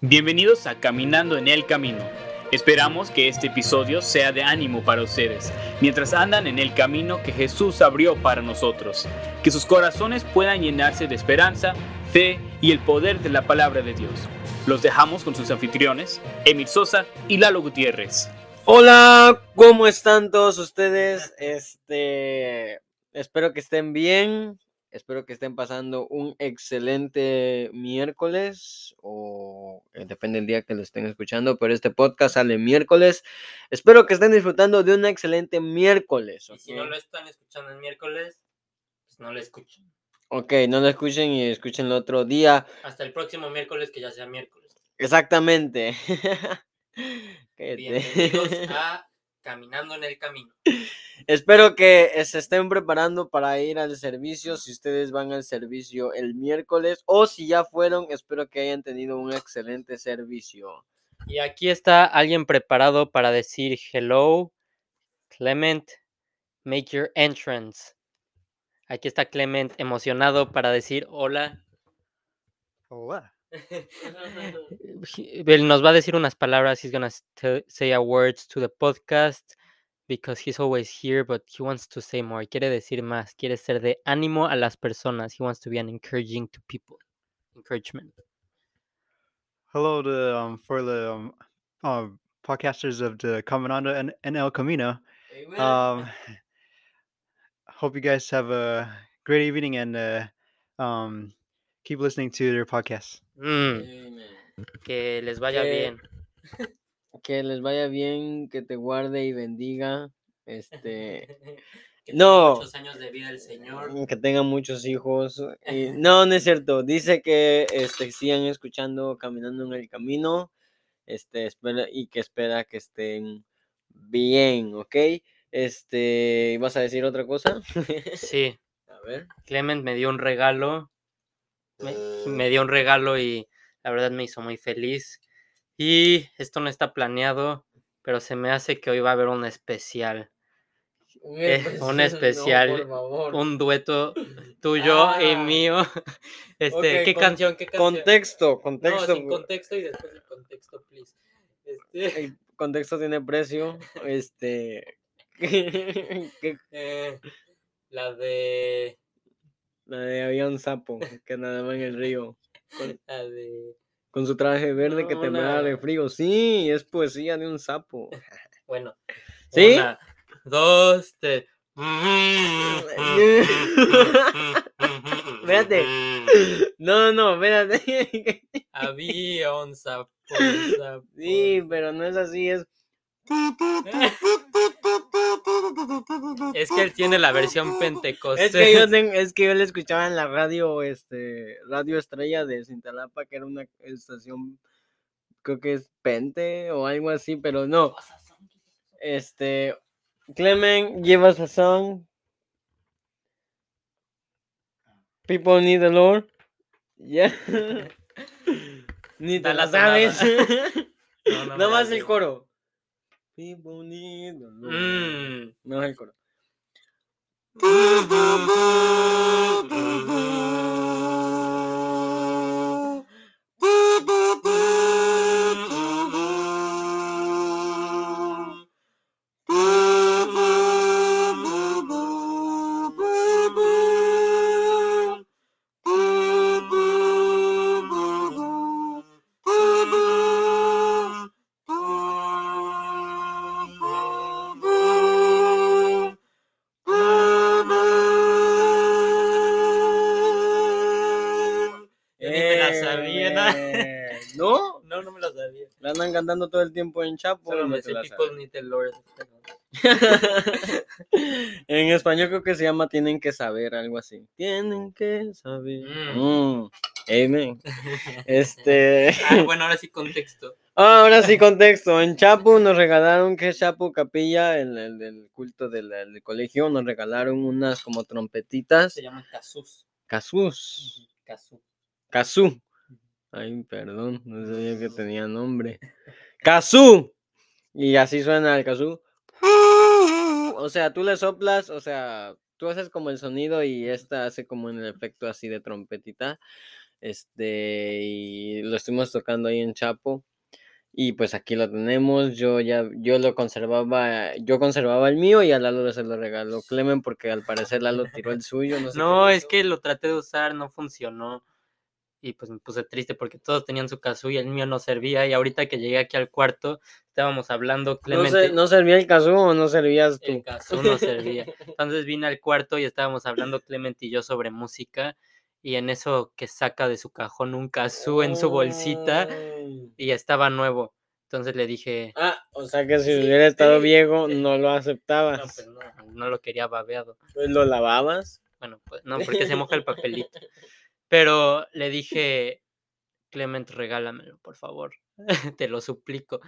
Bienvenidos a Caminando en el Camino. Esperamos que este episodio sea de ánimo para ustedes, mientras andan en el camino que Jesús abrió para nosotros. Que sus corazones puedan llenarse de esperanza, fe y el poder de la palabra de Dios. Los dejamos con sus anfitriones, Emil Sosa y Lalo Gutiérrez. Hola, ¿cómo están todos ustedes? Este, espero que estén bien. Espero que estén pasando un excelente miércoles o eh, depende del día que lo estén escuchando, pero este podcast sale miércoles. Espero que estén disfrutando de un excelente miércoles. Y si no lo están escuchando el miércoles, pues no lo escuchen. Ok, no lo escuchen y escuchen el otro día. Hasta el próximo miércoles, que ya sea miércoles. Exactamente. Bienvenidos a Caminando en el Camino. Espero que se estén preparando para ir al servicio. Si ustedes van al servicio el miércoles o si ya fueron, espero que hayan tenido un excelente servicio. Y aquí está alguien preparado para decir hello, Clement, make your entrance. Aquí está Clement emocionado para decir hola. Hola. Él nos va a decir unas palabras. He's gonna say a words to the podcast because he's always here, but he wants to say more. Quiere decir más. Quiere ser de ánimo a las personas. He wants to be an encouraging to people. Encouragement. Hello to um, for the um, uh, podcasters of the Caminando and, and El Camino. Um, hope you guys have a great evening and uh, um, keep listening to their podcast. Mm, que les vaya Que- bien. Que les vaya bien, que te guarde y bendiga. Este, que No. tenga muchos años de vida el Señor. que tengan muchos hijos. y- no, no es cierto. Dice que este, sigan escuchando Caminando en el Camino. Este, espera, y que espera que estén bien, ¿ok? Este, ¿vas a decir otra cosa? Sí, a ver. Clement me dio un regalo. Me, me dio un regalo y la verdad me hizo muy feliz. Y esto no está planeado, pero se me hace que hoy va a haber un especial. Un Eh, un especial. Un dueto tuyo y Ah. mío. Este, ¿qué con- canción? ¿Qué canción? Contexto, No, contexto. sin contexto y después el contexto, please. Este, el contexto tiene precio. Este. que eh, la de. La de había un sapo que nadaba en el río. Con, La de. con su traje verde que No, temblaba de frío. Sí, es poesía de un sapo. Bueno. ¿Sí? Una, dos, tres. Espérate. No, no, espérate. Había un sapo. un sapo. Sí, pero no es así, es. Es que él tiene la versión pentecostés. Es que yo ten- es que yo le escuchaba en la radio, este, Radio Estrella de Cintalapa, que era una estación, creo que es Pente o algo así, pero no. Este, Clement, give us a song. People need the Lord. Yeah. Ni te la sabes. No, no me Nada más el sé. coro. People need the Lord. Mm. No es el coro. Yo ni Cantando todo el tiempo en Chapo. Solo me en español creo que se llama Tienen que saber, algo así. Tienen que saber. Mm. Mm, Amen. Este. Ah, bueno, ahora sí contexto. Ah, ahora sí, contexto. En Chapo nos regalaron, que es Chapo Capilla, el, del culto del, colegio, nos regalaron unas como trompetitas. Se llama Casus. Casus. Casu. Kazú. Ay, perdón, no sabía que tenía nombre. Kazú. Y así suena el kazú. O sea, tú le soplas, o sea, tú haces como el sonido y esta hace como en el efecto así de trompetita. Este, y lo estuvimos tocando ahí en Chapo. Y pues aquí lo tenemos. Yo ya, yo lo conservaba, yo conservaba el mío y a Lalo se lo regaló Clemen porque al parecer Lalo tiró el suyo. No, sé qué No, es que lo traté de usar, no funcionó. Y pues me puse triste porque todos tenían su kazoo y el mío no servía. Y ahorita que llegué aquí al cuarto, estábamos hablando ¿No, Clemente. se- ¿No servía el caso o no servías El tú? kazoo no servía. Entonces vine al cuarto y estábamos hablando Clemente y yo sobre música. Y en eso que saca de su cajón un kazoo en su bolsita y estaba nuevo. Entonces le dije, Ah, o sea que si hubiera estado viejo no lo no, aceptabas. pues no, no lo quería babeado. Pues lo lavabas. Bueno, pues no, porque se moja el papelito. Pero le dije, Clement, regálamelo, por favor. Te lo suplico.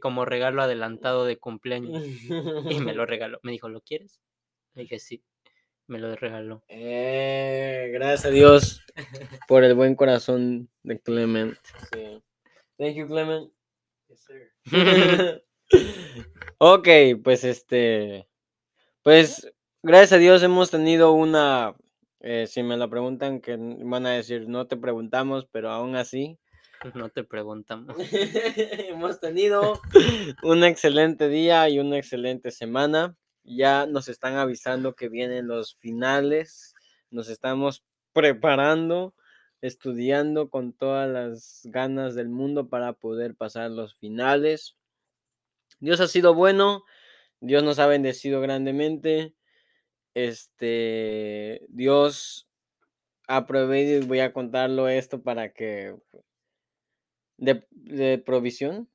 Como regalo adelantado de cumpleaños. Y me lo regaló. Me dijo, ¿lo quieres? Le dije, sí. Me lo regaló. Eh, gracias a Dios por el buen corazón de Clement. Sí. Thank you, Clement. ok, pues este. Pues gracias a Dios hemos tenido una. Eh, si me la preguntan, que van a decir, no te preguntamos, pero aún así. No te preguntamos. hemos tenido un excelente día y una excelente semana. Ya nos están avisando que vienen los finales. Nos estamos preparando, estudiando con todas las ganas del mundo para poder pasar los finales. Dios ha sido bueno. Dios nos ha bendecido grandemente. Este, Dios proveído y voy a contarlo esto para que de, provisión.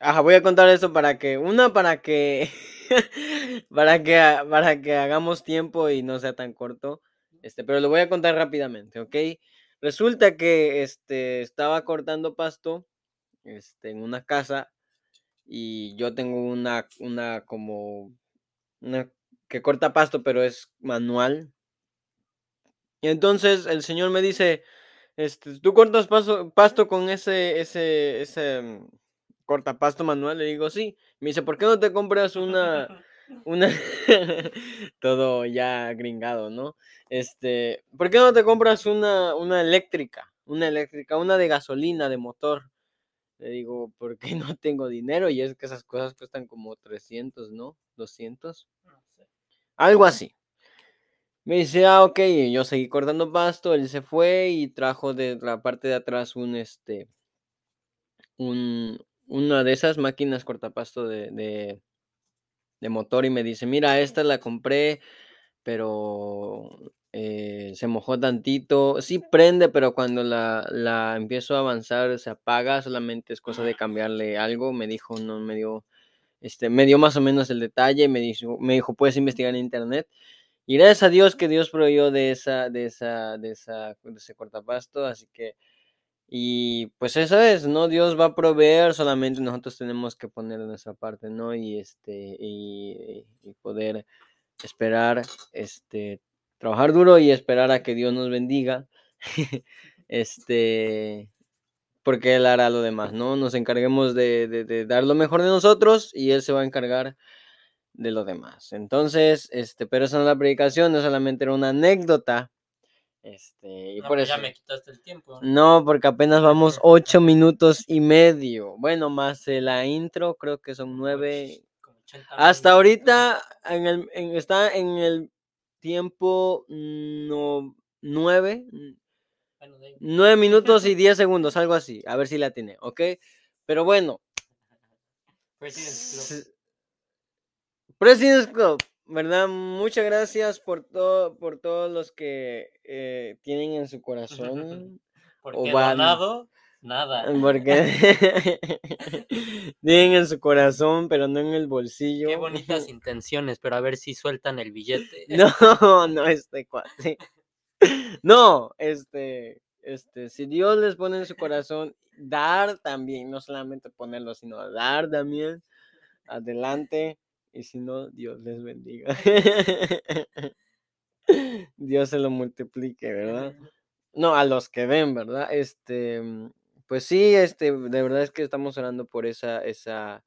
Ajá, voy a contar esto para que, una, para que, para que, para que hagamos tiempo y no sea tan corto, este, pero lo voy a contar rápidamente, ¿ok? Resulta que, este, estaba cortando pasto, este, en una casa y yo tengo una, una como, una que corta pasto, pero es manual. Y entonces el señor me dice, este, ¿tú cortas pasto, pasto con ese, ese, ese mm, cortapasto manual? Le digo, sí. Me dice, ¿por qué no te compras una, una, todo ya gringado, ¿no? Este, ¿por qué no te compras una, una eléctrica? Una eléctrica, una de gasolina, de motor. Le digo, ¿por qué no tengo dinero? Y es que esas cosas cuestan como 300, ¿no? 200. Algo así. Me dice, ah, ok, yo seguí cortando pasto, él se fue y trajo de la parte de atrás un, este, un, una de esas máquinas cortapasto de, de, de motor y me dice, mira, esta la compré, pero eh, se mojó tantito. Sí prende, pero cuando la, la empiezo a avanzar se apaga, solamente es cosa de cambiarle algo. Me dijo, no, me dio, este, me dio más o menos el detalle, me dijo, me dijo, puedes investigar en internet. Y gracias a Dios que Dios proveyó de esa, de esa, de esa, de ese cortapasto, así que, y pues eso es, ¿no? Dios va a proveer, solamente nosotros tenemos que poner de nuestra parte, ¿no? Y este, y, y poder esperar, este, trabajar duro y esperar a que Dios nos bendiga, este, porque Él hará lo demás, ¿no? Nos encarguemos de, de, de dar lo mejor de nosotros y Él se va a encargar de lo demás. Entonces, este, pero esa no es la predicación, no solamente era una anécdota. Este, y No, por pues eso. ya me quitaste el tiempo. No, porque apenas vamos ocho minutos y medio. Bueno, más eh, la intro, creo que son nueve. Como 80 Hasta ahorita en el, en- está en el tiempo no, nueve, Bueno, de ahí. nueve minutos y diez segundos, algo así. A ver si la tiene, ¿ok? Pero bueno, President's Club. President's Club, ¿verdad? Muchas gracias por todo, por todos los que eh, tienen en su corazón. Porque donado, nada. Porque tienen en su corazón, pero no en el bolsillo. Qué bonitas intenciones, pero a ver si sueltan el billete. No, no, este cuate. No, este, este, si Dios les pone en su corazón, dar también, no solamente ponerlo, sino dar también, adelante, y si no, Dios les bendiga. Dios se lo multiplique, ¿verdad? No, a los que ven, ¿verdad? Este, mm, pues sí, este, de verdad es que estamos orando por esa, esa,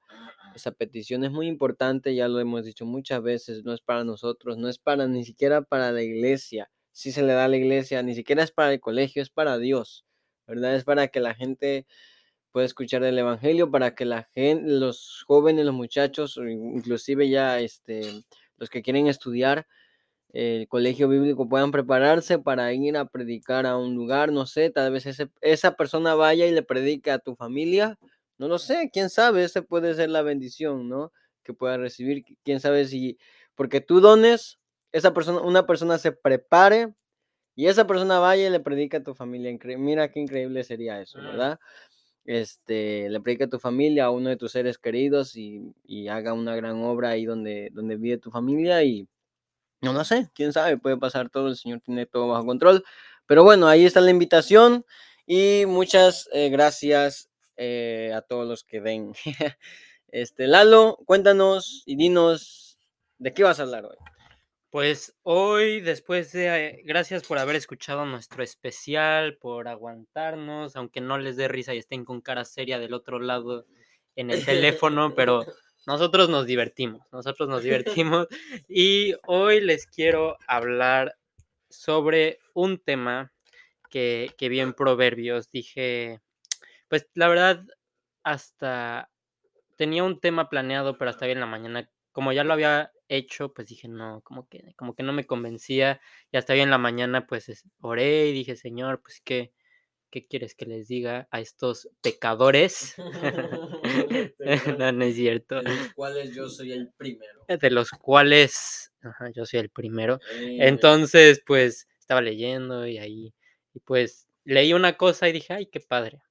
esa petición. Es muy importante, ya lo hemos dicho muchas veces, no es para nosotros, no es para ni siquiera para la iglesia, sí se le da a la iglesia, ni siquiera es para el colegio, es para Dios, ¿verdad? Es para que la gente pueda escuchar el evangelio, para que la gente, los jóvenes, los muchachos, inclusive ya este, los que quieren estudiar el colegio bíblico puedan prepararse para ir a predicar a un lugar, no sé, tal vez ese- esa persona vaya y le predique a tu familia, no lo sé, quién sabe, ese puede ser la bendición, ¿no? Que pueda recibir, quién sabe si, porque tú dones, esa persona, una persona se prepare y esa persona vaya y le predica a tu familia, incre- mira qué increíble sería eso. ¿verdad? Este, le predica a tu familia, a uno de tus seres queridos y, y haga una gran obra ahí donde, donde vive tu familia y no lo sé, quién sabe, puede pasar todo, el Señor tiene todo bajo control. Pero bueno, ahí está la invitación y muchas eh, gracias eh, a todos los que ven. Este, Lalo, cuéntanos y dinos de qué vas a hablar hoy. Pues hoy, después de, eh, gracias por haber escuchado nuestro especial, por aguantarnos, aunque no les dé risa y estén con cara seria del otro lado en el teléfono, pero nosotros nos divertimos, nosotros nos divertimos y hoy les quiero hablar sobre un tema que, que vi en Proverbios. Dije, pues la verdad, hasta tenía un tema planeado, pero hasta bien en la mañana, como ya lo había hecho, pues dije, no, como que, como que no me convencía. Y hasta bien en la mañana, pues es- oré y dije, Señor, pues qué, ¿qué quieres que les diga a estos pecadores? no, no es cierto. cuales yo soy el primero. De los cuales, ajá, yo soy el primero. Entonces, pues estaba leyendo y ahí, y pues leí una cosa y dije, ay, qué padre.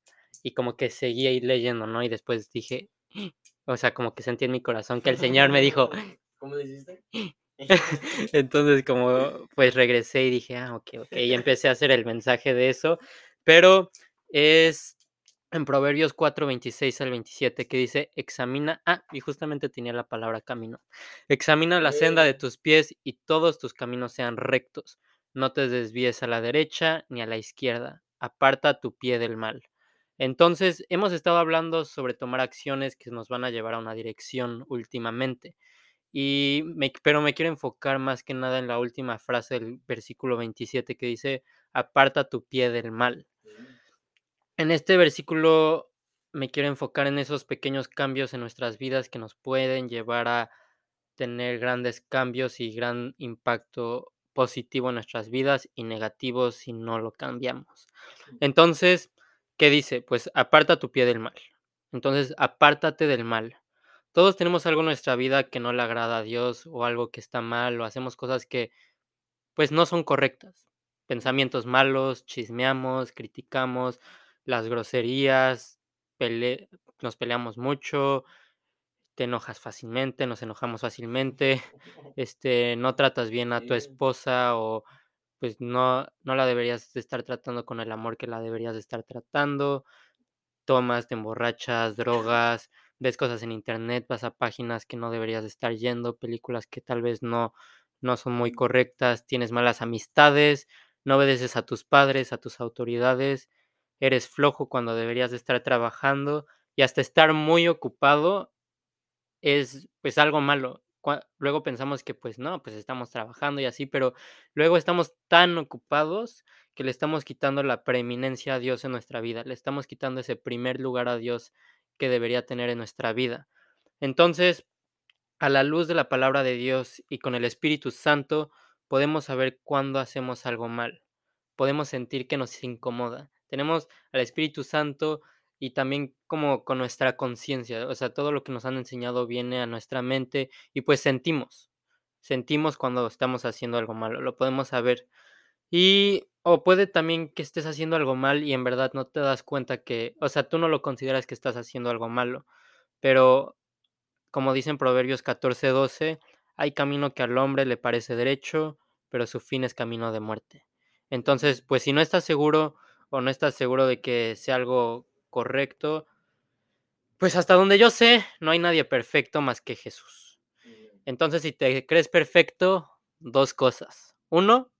Y como que seguí ahí leyendo, ¿no? Y después dije, o sea, como que sentí en mi corazón que el Señor me dijo, ¿Cómo hiciste? entonces como pues regresé y dije, ah, ok, ok, y empecé a hacer el mensaje de eso, pero es en Proverbios 4, 26 al 27 que dice, examina, ah, y justamente tenía la palabra camino, examina la senda de tus pies y todos tus caminos sean rectos, no te desvíes a la derecha ni a la izquierda, aparta tu pie del mal. Entonces, hemos estado hablando sobre tomar acciones que nos van a llevar a una dirección últimamente. Y me, pero me quiero enfocar más que nada en la última frase del versículo 27 que dice, aparta tu pie del mal. En este versículo me quiero enfocar en esos pequeños cambios en nuestras vidas que nos pueden llevar a tener grandes cambios y gran impacto positivo en nuestras vidas y negativo si no lo cambiamos. Entonces, ¿qué dice? Pues aparta tu pie del mal. Entonces, apártate del mal. Todos tenemos algo en nuestra vida que no le agrada a Dios o algo que está mal o hacemos cosas que pues no son correctas. Pensamientos malos, chismeamos, criticamos, las groserías, pele- nos peleamos mucho, te enojas fácilmente, nos enojamos fácilmente, este, no tratas bien a tu esposa o pues no, no la deberías de estar tratando con el amor que la deberías de estar tratando, tomas, te emborrachas, drogas, ves cosas en internet, vas a páginas que no deberías de estar yendo, películas que tal vez no, no son muy correctas, tienes malas amistades, no obedeces a tus padres, a tus autoridades, eres flojo cuando deberías de estar trabajando y hasta estar muy ocupado es pues algo malo. Luego pensamos que pues no, pues estamos trabajando y así, pero luego estamos tan ocupados que le estamos quitando la preeminencia a Dios en nuestra vida, le estamos quitando ese primer lugar a Dios que debería tener en nuestra vida. Entonces, a la luz de la palabra de Dios y con el Espíritu Santo, podemos saber cuándo hacemos algo mal. Podemos sentir que nos incomoda. Tenemos al Espíritu Santo y también como con nuestra conciencia, o sea, todo lo que nos han enseñado viene a nuestra mente y pues sentimos. Sentimos cuando estamos haciendo algo malo, lo podemos saber. Y o puede también que estés haciendo algo mal y en verdad no te das cuenta que, o sea, tú no lo consideras que estás haciendo algo malo, pero como dice en Proverbios 14:12, hay camino que al hombre le parece derecho, pero su fin es camino de muerte. Entonces, pues si no estás seguro o no estás seguro de que sea algo correcto, pues hasta donde yo sé, no hay nadie perfecto más que Jesús. Entonces, si te crees perfecto, dos cosas. Uno,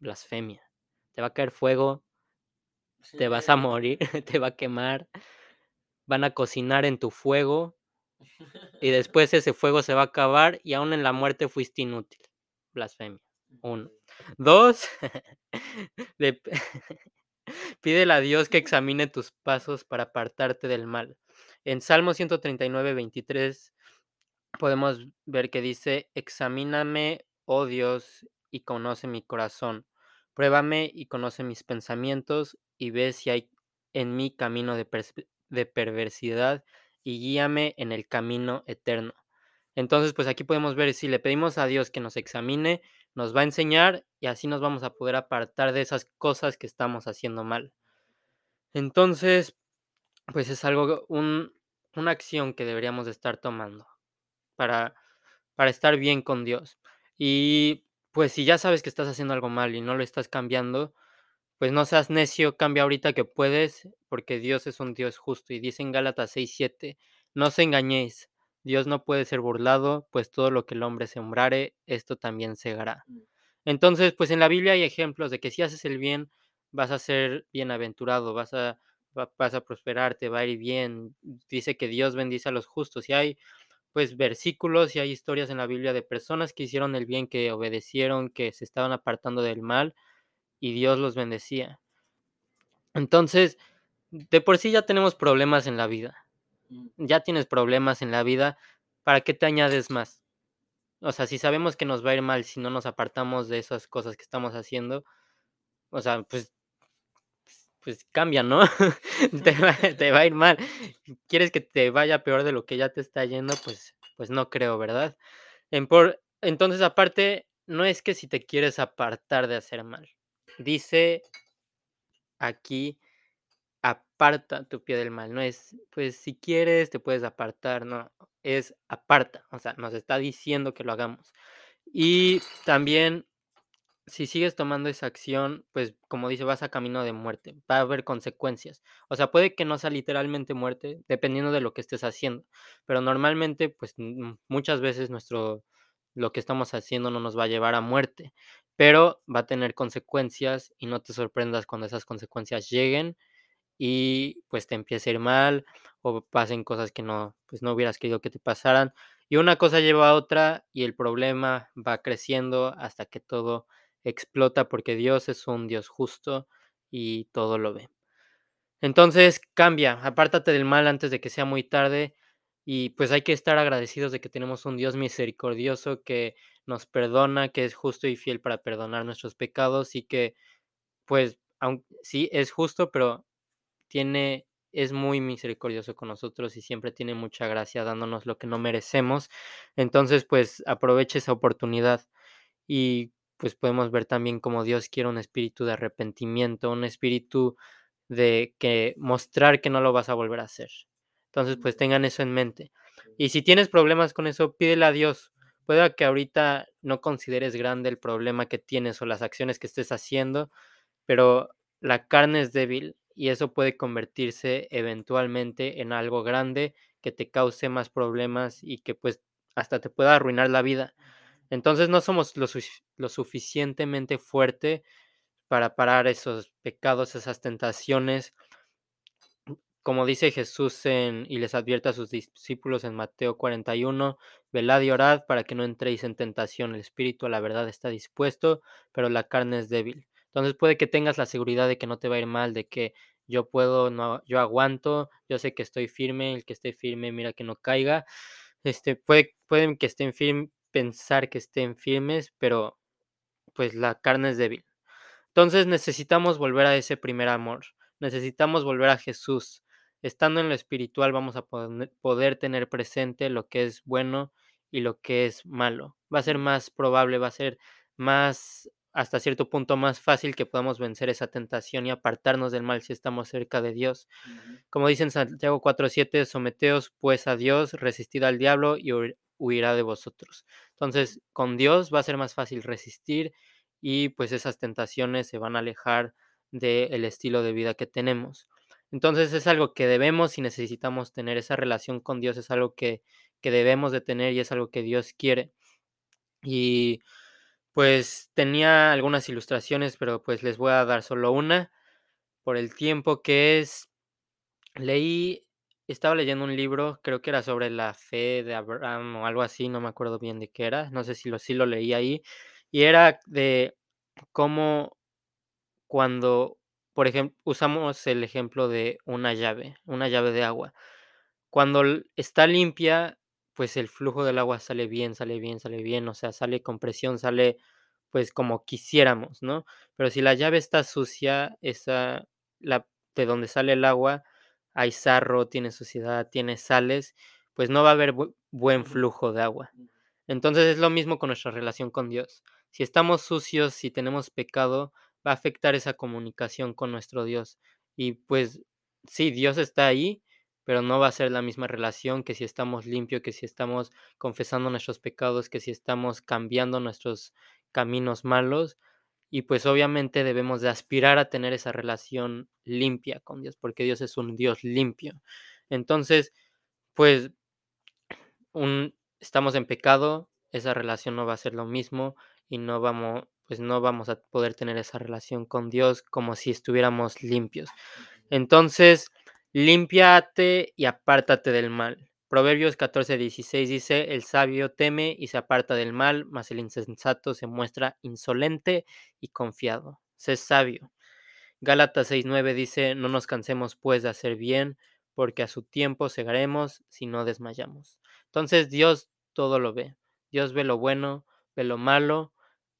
blasfemia. Te va a caer fuego, te vas a morir, te va a quemar, van a cocinar en tu fuego y después ese fuego se va a acabar y aún en la muerte fuiste inútil. Blasfemia. Uno. Dos, le pídele a Dios que examine tus pasos para apartarte del mal. En Salmo 139, 23 podemos ver que dice, examíname, oh Dios, y conoce mi corazón. Pruébame y conoce mis pensamientos y ve si hay en mí camino de, de perversidad y guíame en el camino eterno. Entonces, pues aquí podemos ver si le pedimos a Dios que nos examine, nos va a enseñar y así nos vamos a poder apartar de esas cosas que estamos haciendo mal. Entonces, pues es algo, un, una acción que deberíamos de estar tomando para, para estar bien con Dios. Y pues si ya sabes que estás haciendo algo mal y no lo estás cambiando, pues no seas necio, cambia ahorita que puedes, porque Dios es un Dios justo. Y dice en Gálatas 6:7, no os engañéis, Dios no puede ser burlado, pues todo lo que el hombre sembrare, esto también segará. Entonces, pues en la Biblia hay ejemplos de que si haces el bien, vas a ser bienaventurado, vas a, va- vas a prosperar, te va a ir bien. Dice que Dios bendice a los justos. Y hay pues versículos y hay historias en la Biblia de personas que hicieron el bien, que obedecieron, que se estaban apartando del mal y Dios los bendecía. Entonces, de por sí ya tenemos problemas en la vida. Mm. Ya tienes problemas en la vida, ¿para qué te añades más? O sea, si sabemos que nos va a ir mal si no nos apartamos de esas cosas que estamos haciendo, o sea, pues pues cambia, ¿no? te, va, te va a ir mal. ¿Quieres que te vaya peor de lo que ya te está yendo? Pues, pues no creo, ¿verdad? En por, entonces, aparte, no es que si te quieres apartar de hacer mal. Dice aquí, aparta tu pie del mal. No es, pues si quieres, te puedes apartar, no. Es aparta. O sea, nos está diciendo que lo hagamos. Y también si sigues tomando esa acción, pues como dice, vas a camino de muerte, va a haber consecuencias. O sea, puede que no sea literalmente muerte, dependiendo de lo que estés haciendo, pero normalmente, pues mm, muchas veces nuestro lo que estamos haciendo no nos va a llevar a muerte, pero va a tener consecuencias y no te sorprendas cuando esas consecuencias lleguen y pues te empiece a ir mal o pasen cosas que no, pues no hubieras querido que te pasaran. Y una cosa lleva a otra y el problema va creciendo hasta que todo explota porque Dios es un Dios justo y todo lo ve. Entonces cambia, apártate del mal antes de que sea muy tarde y pues hay que estar agradecidos de que tenemos un Dios misericordioso que nos perdona, que es justo y fiel para perdonar nuestros pecados y que pues aun sí es justo, pero tiene es muy misericordioso con nosotros y siempre tiene mucha gracia dándonos lo que no merecemos. Entonces, pues aproveche esa oportunidad y pues podemos ver también cómo Dios quiere un espíritu de arrepentimiento, un espíritu de que mostrar que no lo vas a volver a hacer. Entonces, pues tengan eso en mente. Y si tienes problemas con eso, pídele a Dios. Puede que ahorita no consideres grande el problema que tienes o las acciones que estés haciendo, pero la carne es débil y eso puede convertirse eventualmente en algo grande que te cause más problemas y que pues hasta te pueda arruinar la vida. Entonces no somos lo, sufic- lo suficientemente fuerte para parar esos pecados, esas tentaciones. Como dice Jesús en, y les advierte a sus discípulos en Mateo 41, velad y orad para que no entréis en tentación. El espíritu a la verdad está dispuesto, pero la carne es débil. Entonces puede que tengas la seguridad de que no te va a ir mal, de que yo puedo, no, yo aguanto, yo sé que estoy firme, el que esté firme, mira que no caiga. Este, puede, pueden que estén firmes, pensar que estén firmes, pero pues la carne es débil. Entonces necesitamos volver a ese primer amor, necesitamos volver a Jesús. Estando en lo espiritual vamos a poder tener presente lo que es bueno y lo que es malo. Va a ser más probable, va a ser más, hasta cierto punto, más fácil que podamos vencer esa tentación y apartarnos del mal si estamos cerca de Dios. Como dice en Santiago 4:7, someteos pues a Dios, resistid al diablo y huir- huirá de vosotros. Entonces, con Dios va a ser más fácil resistir y pues esas tentaciones se van a alejar del estilo de vida que tenemos. Entonces es algo que debemos y necesitamos tener, esa relación con Dios es algo que, que debemos de tener y es algo que Dios quiere. Y pues tenía algunas ilustraciones, pero pues les voy a dar solo una por el tiempo que es. Leí, estaba leyendo un libro, creo que era sobre la fe de Abraham o algo así, no me acuerdo bien de qué era, no sé si lo, sí lo leí ahí, y era de cómo cuando, por ejemplo, usamos el ejemplo de una llave, una llave de agua. Cuando está limpia, pues el flujo del agua sale bien, sale bien, sale bien, o sea, sale con presión, sale pues como quisiéramos, ¿no? Pero si la llave está sucia, esa, la, de donde sale el agua, hay sarro, tiene suciedad, tiene sales, pues no va a haber bu- buen flujo de agua. Entonces es lo mismo con nuestra relación con Dios. Si estamos sucios, si tenemos pecado, va a afectar esa comunicación con nuestro Dios. Y pues sí, Dios está ahí, pero no va a ser la misma relación que si estamos limpios, que si estamos confesando nuestros pecados, que si estamos cambiando nuestros caminos malos. Y pues obviamente debemos de aspirar a tener esa relación limpia con Dios, porque Dios es un Dios limpio. Entonces, pues un, estamos en pecado, esa relación no va a ser lo mismo y no vamos, pues no vamos a poder tener esa relación con Dios como si estuviéramos limpios. Entonces, límpiate y apártate del mal. Proverbios 14, 16 dice, el sabio teme y se aparta del mal, mas el insensato se muestra insolente y confiado. Sé sabio. Gálatas 6:9 dice, no nos cansemos pues de hacer bien, porque a su tiempo segaremos si no desmayamos. Entonces Dios todo lo ve. Dios ve lo bueno, ve lo malo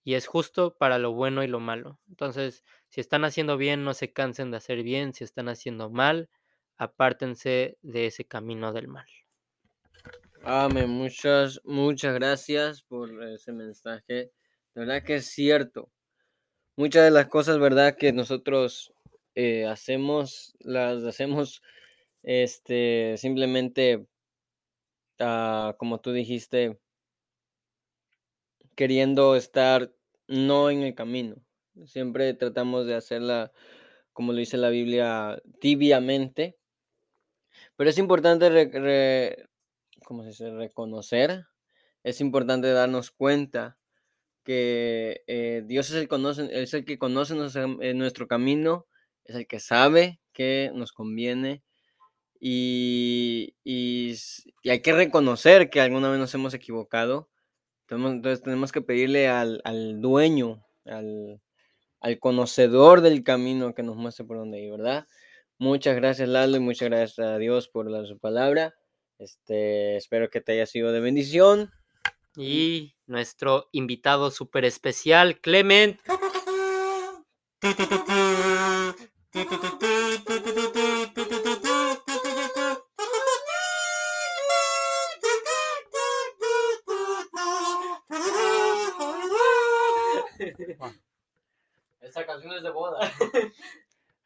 y es justo para lo bueno y lo malo. Entonces, si están haciendo bien, no se cansen de hacer bien. Si están haciendo mal, apártense de ese camino del mal. Amén. Muchas, muchas gracias por ese mensaje. De verdad que es cierto. Muchas de las cosas, ¿verdad? Que nosotros eh, hacemos, las hacemos este, simplemente, ah, como tú dijiste, queriendo estar no en el camino. Siempre tratamos de hacerla, como lo dice la Biblia, tibiamente. Pero es importante re- ¿cómo se dice? reconocer, es importante darnos cuenta que eh, Dios es el, conoce, es el que conoce nuestro, eh, nuestro camino, es el que sabe que nos conviene y, hay que reconocer que alguna vez nos hemos equivocado. Entonces tenemos que pedirle al, al dueño, al, al conocedor del camino que nos muestre por dónde ir, ¿verdad? Muchas gracias, Lalo, y muchas gracias a Dios por la, su palabra. Este, espero que te haya sido de bendición. Y nuestro invitado súper especial, Clement. Esta canción es de boda.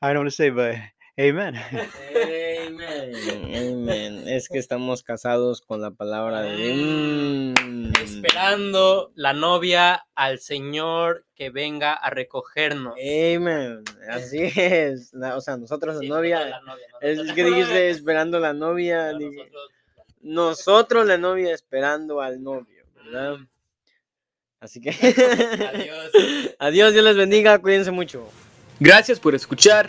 I don't what to say, but amen. Amen. Amen. Es que estamos casados con la palabra de Mm. Esperando la novia al Señor que venga a recogernos. Amen. Así es. La- o sea, nosotros la Sí, novia. la novia, Es que dijiste esperando la novia. Nosotros- Nosotros la novia esperando al novio, ¿verdad? Así que. Adiós. Adiós, Dios les bendiga, cuídense mucho. Gracias por escuchar